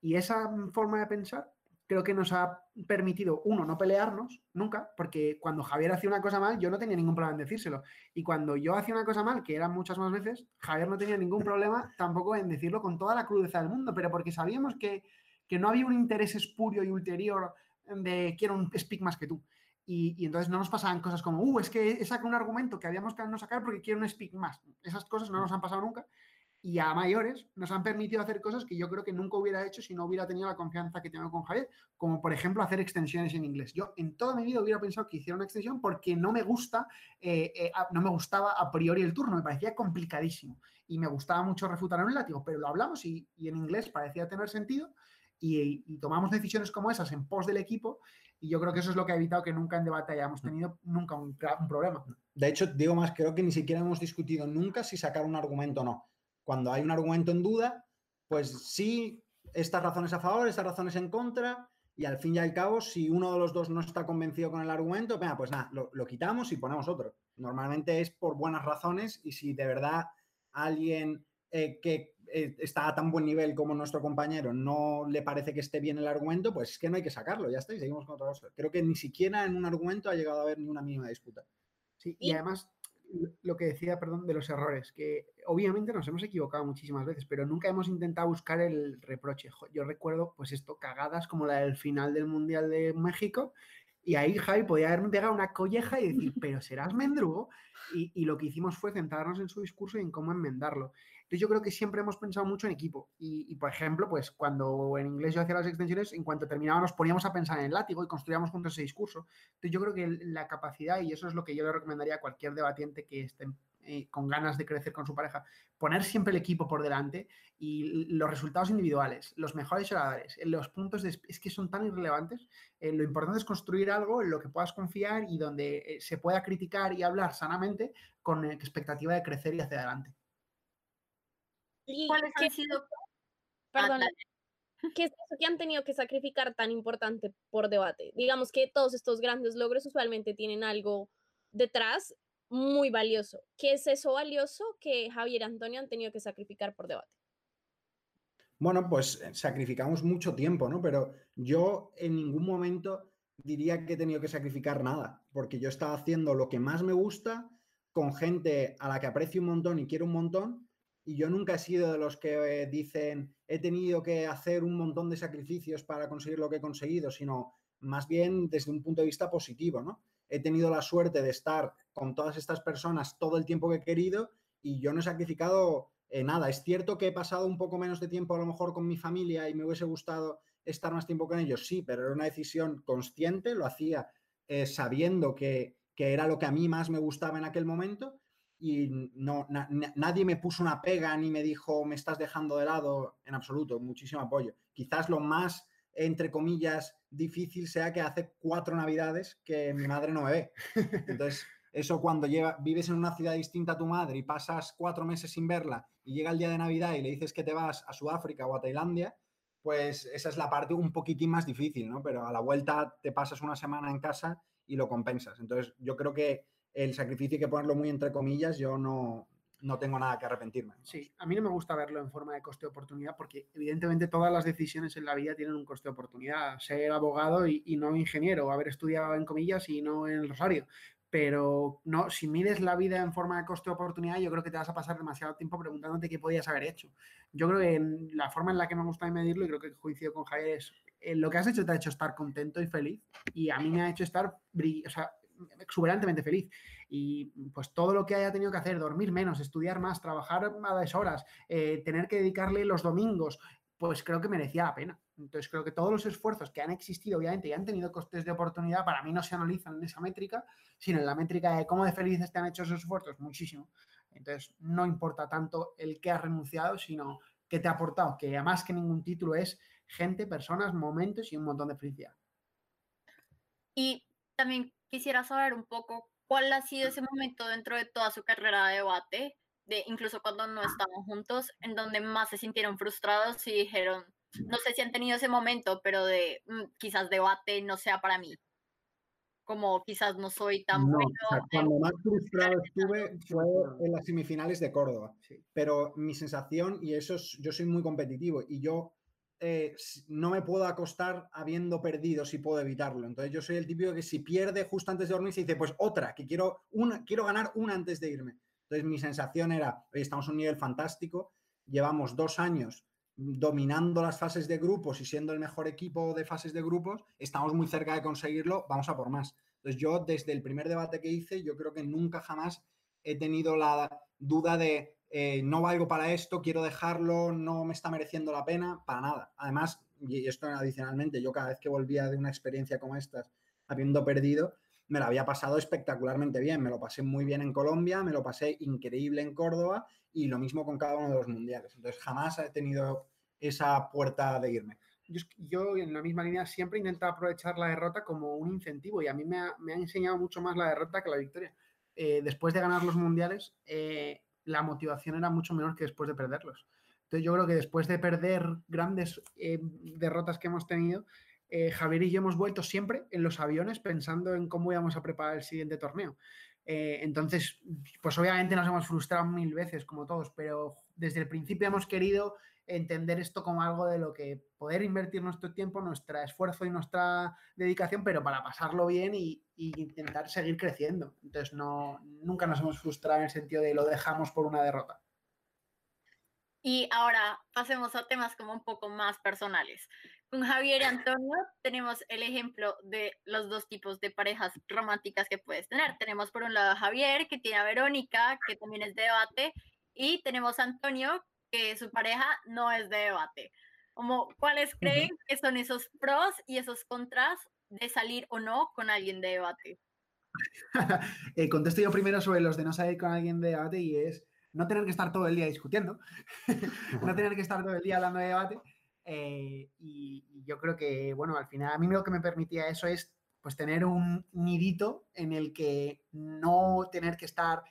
Y esa forma de pensar creo que nos ha permitido, uno, no pelearnos nunca, porque cuando Javier hacía una cosa mal, yo no tenía ningún problema en decírselo. Y cuando yo hacía una cosa mal, que eran muchas más veces, Javier no tenía ningún problema tampoco en decirlo con toda la crudeza del mundo, pero porque sabíamos que, que no había un interés espurio y ulterior de quiero un speak más que tú. Y, y, entonces no nos pasaban cosas como, uh, es que saca un argumento que habíamos que no sacar porque quiero un speak más. Esas cosas no nos han pasado nunca y a mayores nos han permitido hacer cosas que yo creo que nunca hubiera hecho si no hubiera tenido la confianza que tengo con Javier, como por ejemplo hacer extensiones en inglés. Yo en toda mi vida hubiera pensado que hiciera una extensión porque no me gusta, eh, eh, no me gustaba a priori el turno, me parecía complicadísimo y me gustaba mucho refutar en un látigo, pero lo hablamos y, en inglés parecía tener sentido y, tomamos decisiones como esas en pos del equipo y yo creo que eso es lo que ha evitado que nunca en debate hayamos tenido nunca un, un problema. De hecho, digo más, creo que ni siquiera hemos discutido nunca si sacar un argumento o no cuando hay un argumento en duda, pues sí, estas razones a favor, estas razones en contra, y al fin y al cabo, si uno de los dos no está convencido con el argumento, pues nada, lo, quitamos y ponemos otro. Normalmente es por buenas razones y si de verdad alguien eh, que eh, está a tan buen nivel como nuestro compañero no le parece que esté bien el argumento, pues es que no hay que sacarlo, ya está, y seguimos con otra cosa. Creo que ni siquiera en un argumento ha llegado a haber ni una mínima disputa. Sí, y además lo que decía, perdón, de los errores, que obviamente nos hemos equivocado muchísimas veces, pero nunca hemos intentado buscar el reproche. Yo recuerdo, pues esto, cagadas como la del final del Mundial de México, y ahí Javi podía haberme pegado una colleja y decir, pero serás mendrugo. Y, y, lo que hicimos fue centrarnos en su discurso y en cómo enmendarlo. Entonces yo creo que siempre hemos pensado mucho en equipo. Y, por ejemplo, pues cuando en inglés yo hacía las extensiones, en cuanto terminábamos nos poníamos a pensar en el látigo y construíamos juntos ese discurso. Entonces yo creo que la capacidad, y eso es lo que yo le recomendaría a cualquier debatiente que esté eh, con ganas de crecer con su pareja, poner siempre el equipo por delante y los resultados individuales, los mejores oradores, eh, los puntos de, es que son tan irrelevantes. Eh, lo importante es construir algo en lo que puedas confiar y donde se pueda criticar y hablar sanamente con expectativa de crecer y hacia adelante. ¿Y ¿Cuáles han sido? Perdón. ¿Qué es eso que han tenido que sacrificar tan importante por debate? Digamos que todos estos grandes logros usualmente tienen algo detrás muy valioso. ¿Qué es eso valioso que Javier y Antonio han tenido que sacrificar por debate? Bueno, pues eh, sacrificamos mucho tiempo, ¿no? Pero yo en ningún momento diría que he tenido que sacrificar nada, porque yo estaba haciendo lo que más me gusta con gente a la que aprecio un montón y quiero un montón, y yo nunca he sido de los que eh, dicen he tenido que hacer un montón de sacrificios para conseguir lo que he conseguido, sino más bien desde un punto de vista positivo, ¿no? he tenido la suerte de estar con todas estas personas todo el tiempo que he querido y yo no he sacrificado eh, nada. Es cierto que he pasado un poco menos de tiempo a lo mejor con mi familia y me hubiese gustado estar más tiempo con ellos, sí, pero era una decisión consciente, lo hacía eh, sabiendo que, era lo que a mí más me gustaba en aquel momento y no, nadie me puso una pega ni me dijo me estás dejando de lado en absoluto, muchísimo apoyo. Quizás lo más, entre comillas, difícil sea que hace cuatro navidades que mi madre no me ve. Entonces, eso cuando lleva, vives en una ciudad distinta a tu madre y pasas cuatro meses sin verla y llega el día de Navidad y le dices que te vas a Sudáfrica o a Tailandia, pues esa es la parte un poquitín más difícil, ¿no? Pero a la vuelta te pasas una semana en casa y lo compensas. Entonces, yo creo que el sacrificio hay que ponerlo muy entre comillas, yo no, no tengo nada que arrepentirme. Sí, a mí no me gusta verlo en forma de coste-oportunidad porque evidentemente todas las decisiones en la vida tienen un coste-oportunidad. Ser abogado y, no ingeniero, haber estudiado en comillas y no en el Rosario pero no, si mides la vida en forma de coste-oportunidad, yo creo que te vas a pasar demasiado tiempo preguntándote qué podías haber hecho. Yo creo que la forma en la que me gusta medirlo, y creo que coincido con Javier, es eh, lo que has hecho te ha hecho estar contento y feliz, y a mí me ha hecho estar o exuberantemente feliz. Y pues todo lo que haya tenido que hacer, dormir menos, estudiar más, trabajar a deshoras, eh, tener que dedicarle los domingos, pues creo que merecía la pena. Entonces creo que todos los esfuerzos que han existido, obviamente, y han tenido costes de oportunidad, para mí no se analizan en esa métrica, sino en la métrica de cómo de felices te han hecho esos esfuerzos, muchísimo. Entonces no importa tanto el que has renunciado, sino que te ha aportado, que además que ningún título es gente, personas, momentos y un montón de felicidad. Y también quisiera saber un poco cuál ha sido ese momento dentro de toda su carrera de debate de incluso cuando no estaban juntos, en donde más se sintieron frustrados y dijeron, no sé si han tenido ese momento, pero de mm, quizás debate no sea para mí. Como quizás no soy tan bueno. cuando más frustrado estuve fue en las semifinales de Córdoba. Pero mi sensación, y eso es, yo soy muy competitivo y yo eh, no me puedo acostar habiendo perdido si puedo evitarlo. Entonces yo soy el típico que si pierde justo antes de dormir se dice, pues otra, que quiero, una, quiero ganar una antes de irme. Entonces mi sensación era, oye, estamos a un nivel fantástico, llevamos dos años dominando las fases de grupos y siendo el mejor equipo de fases de grupos, estamos muy cerca de conseguirlo, vamos a por más. Entonces yo desde el primer debate que hice, yo creo que nunca jamás he tenido la duda de eh, no valgo para esto, quiero dejarlo, no me está mereciendo la pena, para nada. Además, y esto adicionalmente, yo cada vez que volvía de una experiencia como esta, habiendo perdido, me lo había pasado espectacularmente bien. Me lo pasé muy bien en Colombia, me lo pasé increíble en Córdoba y lo mismo con cada uno de los mundiales. Entonces jamás he tenido esa puerta de irme. Yo, en la misma línea siempre intento aprovechar la derrota como un incentivo y a mí me ha, enseñado mucho más la derrota que la victoria. Eh, después de ganar los mundiales, eh, la motivación era mucho menor que después de perderlos. Entonces yo creo que después de perder grandes eh, derrotas que hemos tenido, eh, Javier y yo hemos vuelto siempre en los aviones pensando en cómo íbamos a preparar el siguiente torneo. Eh, entonces, pues obviamente nos hemos frustrado mil veces, como todos, pero desde el principio hemos querido entender esto como algo de lo que poder invertir nuestro tiempo, nuestro esfuerzo y nuestra dedicación, pero para pasarlo bien y, intentar seguir creciendo. Entonces, no, nunca nos hemos frustrado en el sentido de lo dejamos por una derrota. Y ahora pasemos a temas como un poco más personales. Con Javier y Antonio tenemos el ejemplo de los dos tipos de parejas románticas que puedes tener. Tenemos por un lado a Javier, que tiene a Verónica, que también es de debate, y tenemos Antonio, que su pareja no es de debate. Como, ¿Cuáles creen que son esos pros y esos contras de salir o no con alguien de debate? eh, contesto yo primero sobre los de no salir con alguien de debate y es no tener que estar todo el día discutiendo, no tener que estar todo el día hablando de debate. Eh, y, yo creo que, bueno, al final a mí lo que me permitía eso es pues tener un nidito en el que no tener que estar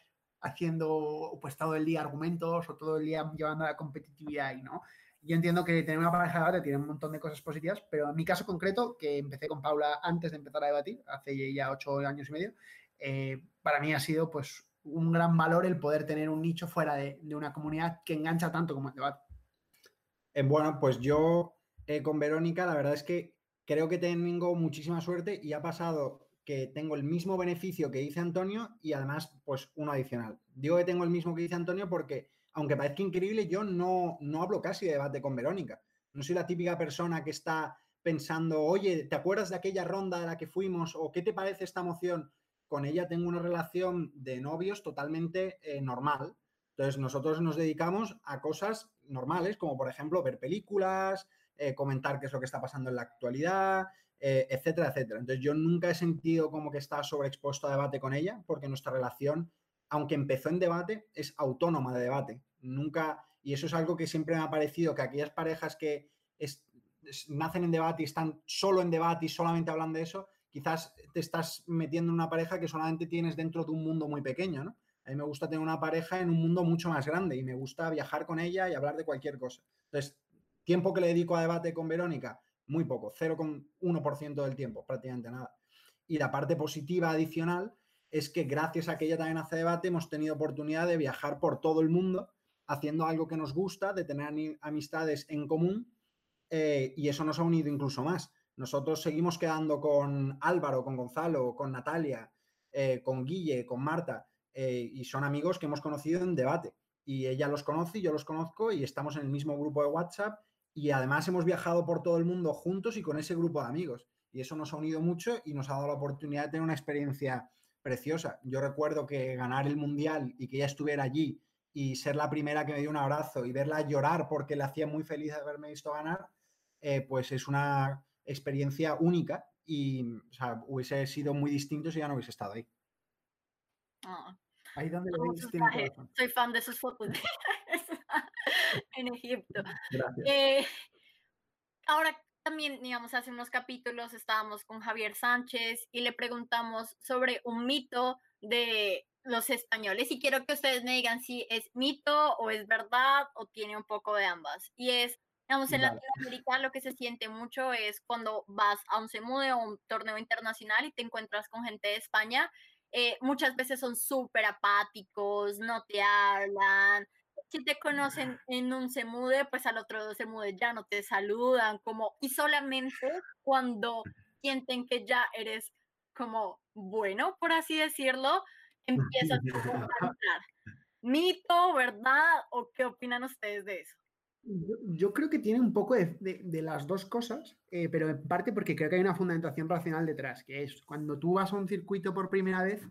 haciendo pues todo el día argumentos o todo el día llevando la competitividad y no. Yo entiendo que tener una pareja de debate tiene un montón de cosas positivas, pero en mi caso concreto, que empecé con Paula antes de empezar a debatir, hace ya ocho años y medio, eh, para mí ha sido pues un gran valor el poder tener un nicho fuera de, una comunidad que engancha tanto como el debate. Eh, bueno, pues yo eh, con Verónica, la verdad es que creo que tengo muchísima suerte y ha pasado que tengo el mismo beneficio que dice Antonio y además, pues uno adicional. Digo que tengo el mismo que dice Antonio porque, aunque parezca increíble, yo no, no hablo casi de debate con Verónica. No soy la típica persona que está pensando, oye, ¿te acuerdas de aquella ronda a la que fuimos? ¿O qué te parece esta moción? con ella tengo una relación de novios totalmente eh, normal. Entonces, nosotros nos dedicamos a cosas normales, como por ejemplo ver películas, eh, comentar qué es lo que está pasando en la actualidad, eh, etcétera, etcétera. Entonces, yo nunca he sentido como que estaba sobreexpuesto a debate con ella, porque nuestra relación, aunque empezó en debate, es autónoma de debate. Nunca, y eso es algo que siempre me ha parecido, que aquellas parejas que nacen en debate y están solo en debate y solamente hablan de eso, quizás te estás metiendo en una pareja que solamente tienes dentro de un mundo muy pequeño, ¿no? A mí me gusta tener una pareja en un mundo mucho más grande y me gusta viajar con ella y hablar de cualquier cosa. Entonces, tiempo que le dedico a debate con Verónica, muy poco, 0,1% del tiempo, prácticamente nada. Y la parte positiva adicional es que gracias a que ella también hace debate, hemos tenido oportunidad de viajar por todo el mundo haciendo algo que nos gusta, de tener amistades en común eh, y eso nos ha unido incluso más. Nosotros seguimos quedando con Álvaro, con Gonzalo, con Natalia, eh, con Guille, con Marta eh, y son amigos que hemos conocido en debate. Y ella los conoce, yo los conozco y estamos en el mismo grupo de WhatsApp y además hemos viajado por todo el mundo juntos y con ese grupo de amigos. Y eso nos ha unido mucho y nos ha dado la oportunidad de tener una experiencia preciosa. Yo recuerdo que ganar el mundial y que ella estuviera allí y ser la primera que me dio un abrazo y verla llorar porque le hacía muy feliz haberme visto ganar, eh, pues es una experiencia única y hubiese sido muy distinto si ya no hubiese estado ahí. Ah. Ahí donde lo veis Soy fan de sus fotos en Egipto. Eh, ahora también, digamos, hace unos capítulos estábamos con Javier Sánchez y le preguntamos sobre un mito de los españoles y quiero que ustedes me digan si es mito o es verdad o tiene un poco de ambas. Y es, digamos, en Latinoamérica lo que se siente mucho es cuando vas a un CEMUDE o un torneo internacional y te encuentras con gente de España eh, muchas veces son súper apáticos, no te hablan. Si te conocen en un se mude, pues al otro se mude ya no te saludan, como, y solamente cuando sienten que ya eres como bueno, por así decirlo, empiezas a hablar. ¿Mito, verdad? ¿O qué opinan ustedes de eso? Yo, creo que tiene un poco de, las dos cosas, eh, pero en parte porque creo que hay una fundamentación racional detrás, que es cuando tú vas a un circuito por primera vez,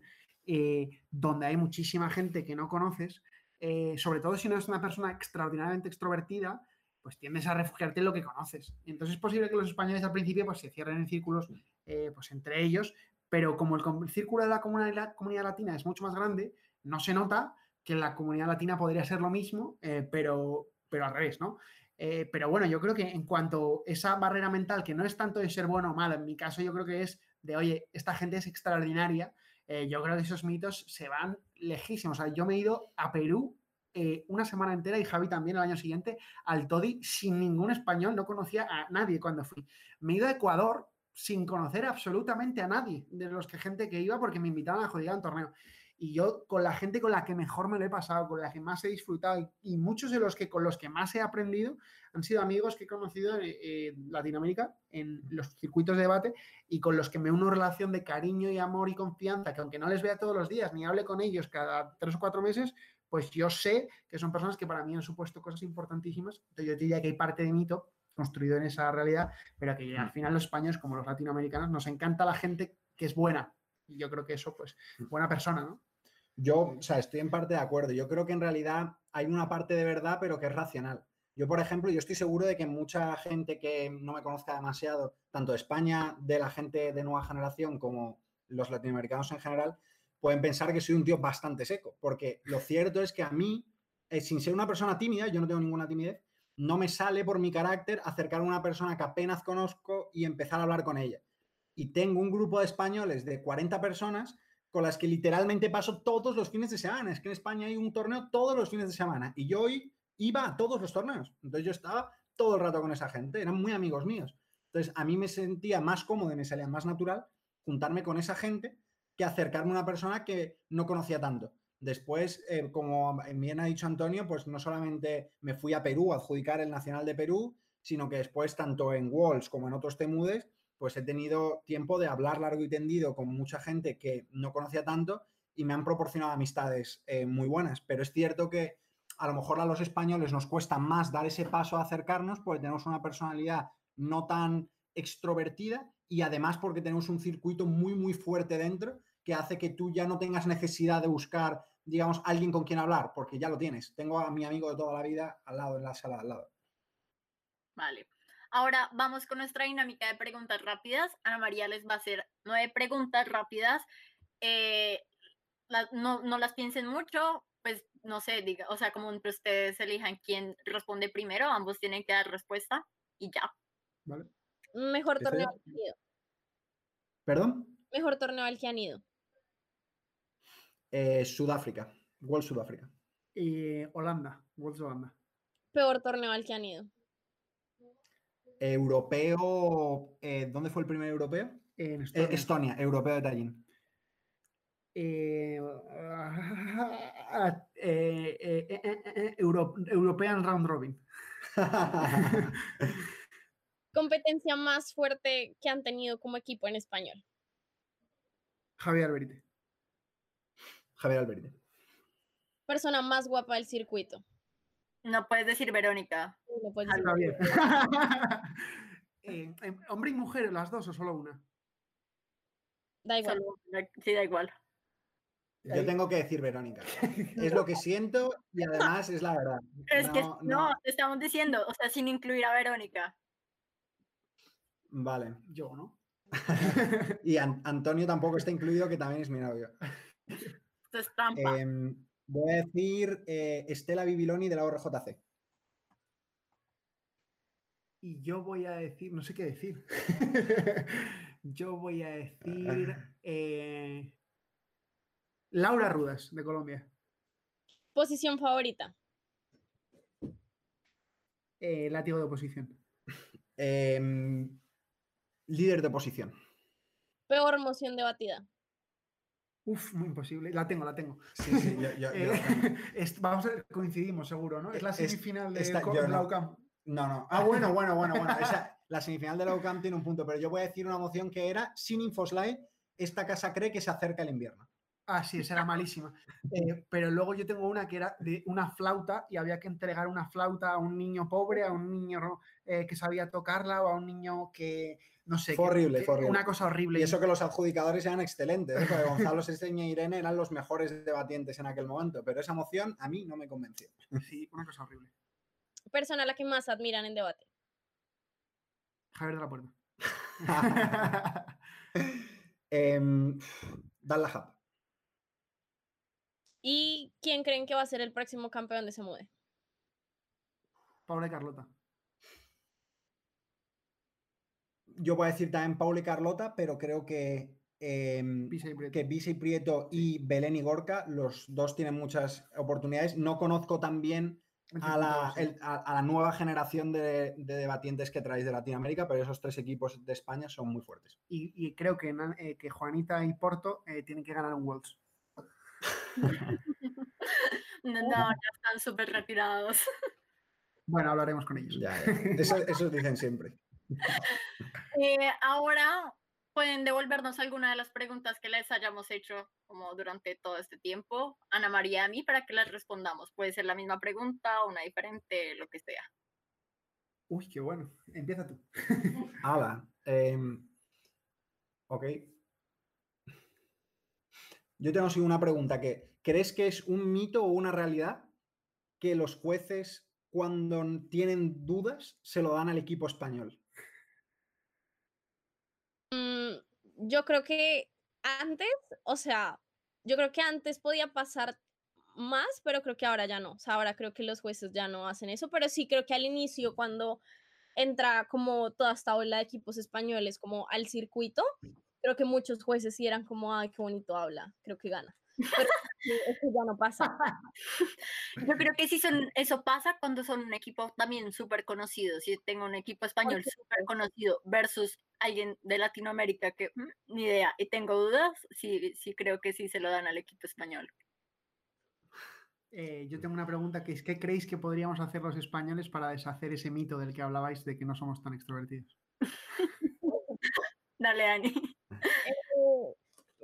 eh, donde hay muchísima gente que no conoces, eh, sobre todo si no es una persona extraordinariamente extrovertida, pues tiendes a refugiarte en lo que conoces. Entonces es posible que los españoles al principio pues, se cierren en círculos pues, entre ellos, pero como el, círculo de la comunidad, comunidad, latina es mucho más grande, no se nota que la comunidad latina podría ser lo mismo, pero, pero al revés, ¿no? Eh, pero bueno, yo creo que en cuanto a esa barrera mental, que no es tanto de ser bueno o malo, en mi caso yo creo que es de, oye, esta gente es extraordinaria, eh, yo creo que esos mitos se van lejísimos. Yo me he ido a Perú eh, una semana entera y Javi también el año siguiente al Todi sin ningún español, no conocía a nadie cuando fui. Me he ido a Ecuador sin conocer absolutamente a nadie de los que gente que iba porque me invitaban a joder a un torneo y yo con la gente con la que mejor me lo he pasado, con la que más he disfrutado y, muchos de los que con los que más he aprendido han sido amigos que he conocido en, Latinoamérica en los circuitos de debate y con los que me uno relación de cariño y amor y confianza, que aunque no les vea todos los días ni hable con ellos cada tres o cuatro meses, pues yo sé que son personas que para mí han supuesto cosas importantísimas. Entonces yo diría que hay parte de mito construido en esa realidad, pero que al final los españoles como los latinoamericanos nos encanta la gente que es buena. Y yo creo que eso, pues, buena persona, ¿no? Yo, o sea, estoy en parte de acuerdo. Yo creo que en realidad hay una parte de verdad, pero que es racional. Yo, por ejemplo, yo estoy seguro de que mucha gente que no me conozca demasiado, tanto de España, de la gente de nueva generación, como los latinoamericanos en general, pueden pensar que soy un tío bastante seco. Porque lo cierto es que a mí, eh, sin ser una persona tímida, yo no tengo ninguna timidez, no me sale por mi carácter acercar a una persona que apenas conozco y empezar a hablar con ella. Y tengo un grupo de españoles de 40 personas con las que literalmente paso todos los fines de semana. Es que en España hay un torneo todos los fines de semana y yo hoy iba a todos los torneos. Entonces yo estaba todo el rato con esa gente, eran muy amigos míos. Entonces a mí me sentía más cómodo y me salía más natural juntarme con esa gente que acercarme a una persona que no conocía tanto. Después, eh, como bien ha dicho Antonio, pues no solamente me fui a Perú a adjudicar el Nacional de Perú, sino que después, tanto en Walls como en otros temudes, pues he tenido tiempo de hablar largo y tendido con mucha gente que no conocía tanto y me han proporcionado amistades eh, muy buenas. Pero es cierto que a lo mejor a los españoles nos cuesta más dar ese paso a acercarnos porque tenemos una personalidad no tan extrovertida y además porque tenemos un circuito muy, muy fuerte dentro que hace que tú ya no tengas necesidad de buscar, digamos, alguien con quien hablar, porque ya lo tienes. Tengo a mi amigo de toda la vida al lado, en la sala al lado. Vale. Ahora vamos con nuestra dinámica de preguntas rápidas. Ana María les va a hacer nueve preguntas rápidas. Eh, no, no, las piensen mucho, pues no sé, diga, o sea, como entre ustedes elijan quién responde primero, ambos tienen que dar respuesta y ya. Vale. Mejor torneo al que han ido. ¿Perdón? Mejor torneo al que han ido. Eh, Sudáfrica, World Sudáfrica. Y Holanda, World Holanda. Peor torneo al que han ido. Europeo, eh, ¿dónde fue el primer europeo? En Eh, Estonia. Europeo de Tallinn. Eh, ah, Euro- European Round Robin. Competencia más fuerte que han tenido como equipo en español. Javier Alberite. Javier Alberti. Persona más guapa del circuito. No puedes decir Verónica. No puedes decir- Javier. Eh, eh, hombre y mujer, las dos o solo una. Da igual. Sí, da igual. Yo tengo que decir Verónica. Es lo que siento y además es la verdad. Es que No, no, no. te estamos diciendo, o sea, sin incluir a Verónica. Vale. Yo, ¿no? Y An- Antonio tampoco está incluido, que también es mi novio. Esto es trampa. Em, voy a decir eh, Estela Bibiloni de la ORJC. Y yo voy a decir, no sé qué decir. yo voy a decir eh, Laura Rudas, de Colombia. Posición favorita. Eh, látigo de oposición. Em, líder de posición. Peor moción debatida. Uf, muy imposible. La tengo, la tengo. Sí, sí, yo- yo- yo- es- vamos a coincidimos, seguro, ¿no? Es la Es- semifinal de esta- no. No, no. Ah, bueno, bueno, bueno, bueno. Esa- la semifinal de la UCAM tiene un punto, pero yo voy a decir una moción que era sin Infoslide, esta casa cree que se acerca el invierno. Ah, sí, esa era malísima. Eh, pero luego yo tengo una que era de una flauta y había que entregar una flauta a un niño pobre, a un niño eh, que sabía tocarla o a un niño que, no sé. Fue horrible, que- fue horrible. Una cosa horrible. Y eso que los adjudicadores eran excelentes, ¿eh? porque Gonzalo Seseña y Irene eran los mejores debatientes en aquel momento, pero esa moción a mí no me convenció. Sí, una cosa horrible. Persona a la que más admiran en debate. Javier de la Puerta. Em, Dan la Hub. ¿Y quién creen que va a ser el próximo campeón de Se Mude? Paula y Carlota. Yo voy a decir también Paula y Carlota, pero creo que, Prieto. que Visa y Prieto y Belén y Gorka, los dos tienen muchas oportunidades. No conozco tan bien a la, circuito, sí. el- a- a la nueva generación de, de debatientes que traéis de Latinoamérica, pero esos tres equipos de España son muy fuertes. Y, y creo que, eh, que Juanita y Porto eh, tienen que ganar un Worlds. No, no, ya están súper retirados. Bueno, hablaremos con ellos. Ya, ya. Eso, eso dicen siempre. Eh, ahora pueden devolvernos alguna de las preguntas que les hayamos hecho como durante todo este tiempo, Ana María y a mí, para que las respondamos. Puede ser la misma pregunta, una diferente, lo que sea. Uy, qué bueno. Empieza tú. Ala. em, ok. Yo tengo así una pregunta que, ¿crees que es un mito o una realidad que los jueces cuando tienen dudas se lo dan al equipo español? Mm, yo creo que antes, o sea, yo creo que antes podía pasar más, pero creo que ahora ya no. O sea, ahora creo que los jueces ya no hacen eso, pero sí creo que al inicio, cuando entra como toda esta ola de equipos españoles como al circuito, creo que muchos jueces sí eran como, ay, qué bonito habla, creo que gana. Pero eso ya no pasa. Yo creo que sí son, eso pasa cuando son un equipo también súper conocido. Si tengo un equipo español súper conocido versus alguien de Latinoamérica que mm, ni idea y tengo dudas, sí, sí creo que sí se lo dan al equipo español. Eh, yo tengo una pregunta que es, ¿qué creéis que podríamos hacer los españoles para deshacer ese mito del que hablabais de que no somos tan extrovertidos? Dale, Dani. Eh,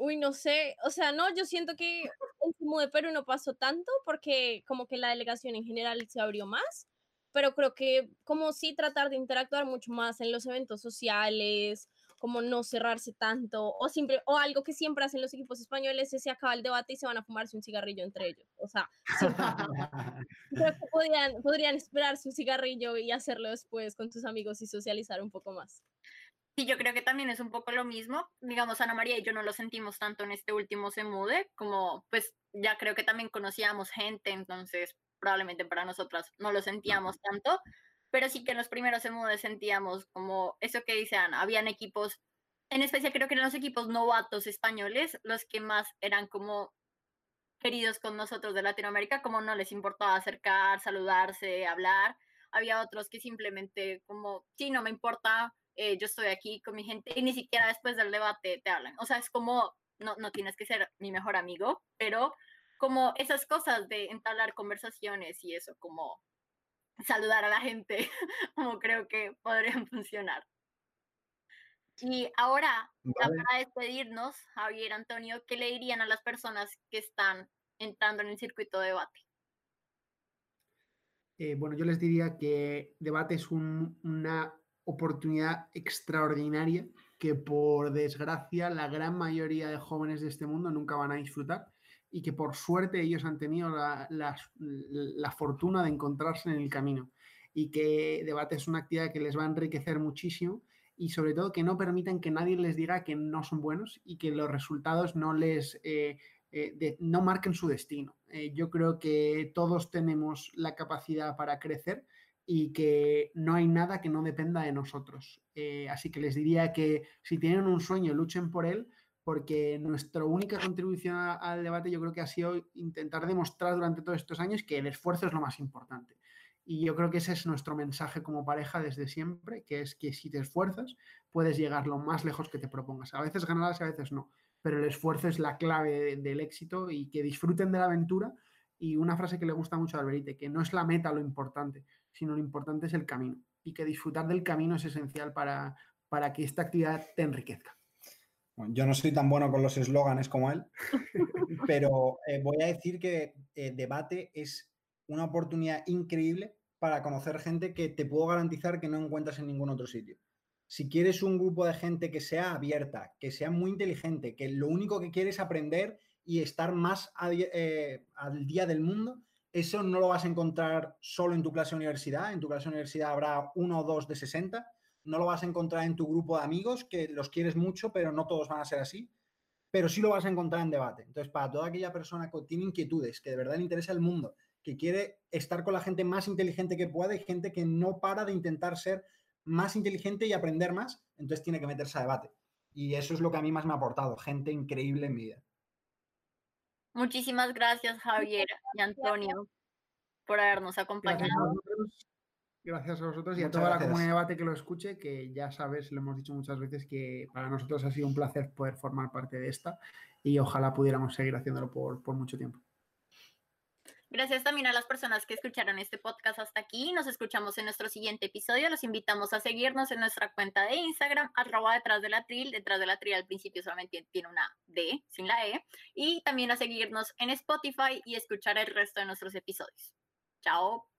Uy, no sé, o sea, no, yo siento que el Sumo de Perú no pasó tanto porque como que la delegación en general se abrió más, pero creo que como sí tratar de interactuar mucho más en los eventos sociales como no cerrarse tanto, o, siempre, o algo que siempre hacen los equipos españoles es se acaba el debate y se van a fumarse un cigarrillo entre ellos. O sea, creo que podrían, podrían esperarse un cigarrillo y hacerlo después con tus amigos y socializar un poco más. Sí, yo creo que también es un poco lo mismo. Digamos, Ana María y yo no lo sentimos tanto en este último se mude, como pues ya creo que también conocíamos gente, entonces probablemente para nosotras no lo sentíamos tanto, pero sí que en los primeros se mude sentíamos como eso que dice Ana, habían equipos, en especial creo que eran los equipos novatos españoles los que más eran como queridos con nosotros de Latinoamérica, como no les importaba acercar, saludarse, hablar. Había otros que simplemente como, sí, no me importa, eh, yo estoy aquí con mi gente y ni siquiera después del debate te hablan. O sea, es como, no, no tienes que ser mi mejor amigo, pero como esas cosas de entablar conversaciones y eso, como saludar a la gente, como creo que podrían funcionar. Y ahora, para despedirnos, Javier Antonio, ¿qué le dirían a las personas que están entrando en el circuito de debate? Eh, bueno, yo les diría que debate es una oportunidad extraordinaria que por desgracia la gran mayoría de jóvenes de este mundo nunca van a disfrutar y que por suerte ellos han tenido la, la, fortuna de encontrarse en el camino y que debate es una actividad que les va a enriquecer muchísimo y sobre todo que no permiten que nadie les diga que no son buenos y que los resultados no les eh, eh, no marquen su destino. Eh, yo creo que todos tenemos la capacidad para crecer y que no hay nada que no dependa de nosotros. Eh, así que les diría que si tienen un sueño, luchen por él, porque nuestra única contribución al debate yo creo que ha sido intentar demostrar durante todos estos años que el esfuerzo es lo más importante. Y yo creo que ese es nuestro mensaje como pareja desde siempre, que es que si te esfuerzas, puedes llegar lo más lejos que te propongas. A veces ganarás, a veces no, pero el esfuerzo es la clave del éxito y que disfruten de la aventura. Y una frase que le gusta mucho a Alberite, que no es la meta lo importante, sino lo importante es el camino y que disfrutar del camino es esencial para, para que esta actividad te enriquezca. yo no soy tan bueno con los eslóganes como él, pero eh, voy a decir que el eh, debate es una oportunidad increíble para conocer gente que te puedo garantizar que no encuentras en ningún otro sitio. Si quieres un grupo de gente que sea abierta, que sea muy inteligente, que lo único que quiere es aprender y estar más eh, al día del mundo, eso no lo vas a encontrar solo en tu clase universidad. En tu clase de universidad habrá uno o dos de 60. No lo vas a encontrar en tu grupo de amigos, que los quieres mucho, pero no todos van a ser así. Pero sí lo vas a encontrar en debate. Entonces, para toda aquella persona que tiene inquietudes, que de verdad le interesa el mundo, que quiere estar con la gente más inteligente que pueda y gente que no para de intentar ser más inteligente y aprender más, entonces tiene que meterse a debate. Y eso es lo que a mí más me ha aportado, gente increíble en mi vida. Muchísimas gracias, Javier y Antonio, por habernos acompañado. Gracias a vosotros, y a toda la comunidad de debate que lo escuche, que ya sabes, lo hemos dicho muchas veces, que para nosotros ha sido un placer poder formar parte de esta y ojalá pudiéramos seguir haciéndolo por, por mucho tiempo. Gracias también a las personas que escucharon este podcast hasta aquí. Nos escuchamos en nuestro siguiente episodio. Los invitamos a seguirnos en nuestra cuenta de Instagram, arroba detrás de la tril. Detrás de la tril al principio solamente tiene una D sin la E. Y también a seguirnos en Spotify y escuchar el resto de nuestros episodios. Chao.